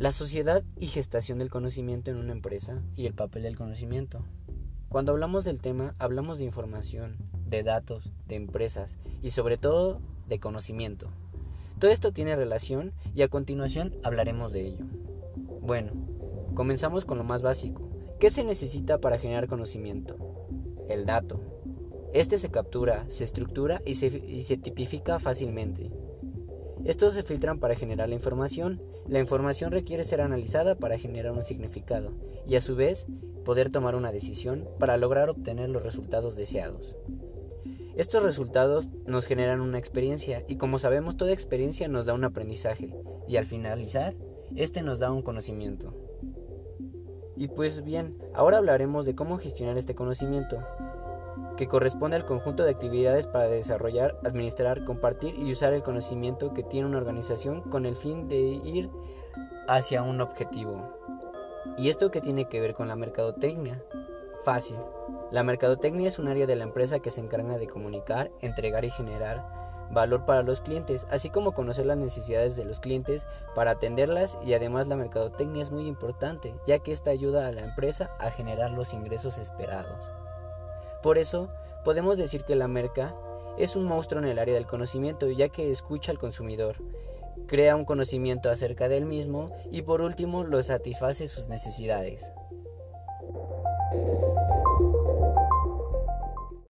La sociedad y gestación del conocimiento en una empresa y el papel del conocimiento. Cuando hablamos del tema, hablamos de información, de datos, de empresas y sobre todo de conocimiento. Todo esto tiene relación y a continuación hablaremos de ello. Bueno, comenzamos con lo más básico. ¿Qué se necesita para generar conocimiento? El dato. Este se captura, se estructura y se, y se tipifica fácilmente. Estos se filtran para generar la información. La información requiere ser analizada para generar un significado y a su vez poder tomar una decisión para lograr obtener los resultados deseados. Estos resultados nos generan una experiencia y como sabemos toda experiencia nos da un aprendizaje y al finalizar, este nos da un conocimiento. Y pues bien, ahora hablaremos de cómo gestionar este conocimiento que corresponde al conjunto de actividades para desarrollar, administrar, compartir y usar el conocimiento que tiene una organización con el fin de ir hacia un objetivo. ¿Y esto qué tiene que ver con la mercadotecnia? Fácil. La mercadotecnia es un área de la empresa que se encarga de comunicar, entregar y generar valor para los clientes, así como conocer las necesidades de los clientes para atenderlas y además la mercadotecnia es muy importante, ya que esta ayuda a la empresa a generar los ingresos esperados. Por eso, podemos decir que la merca es un monstruo en el área del conocimiento, ya que escucha al consumidor, crea un conocimiento acerca del mismo y por último lo satisface sus necesidades.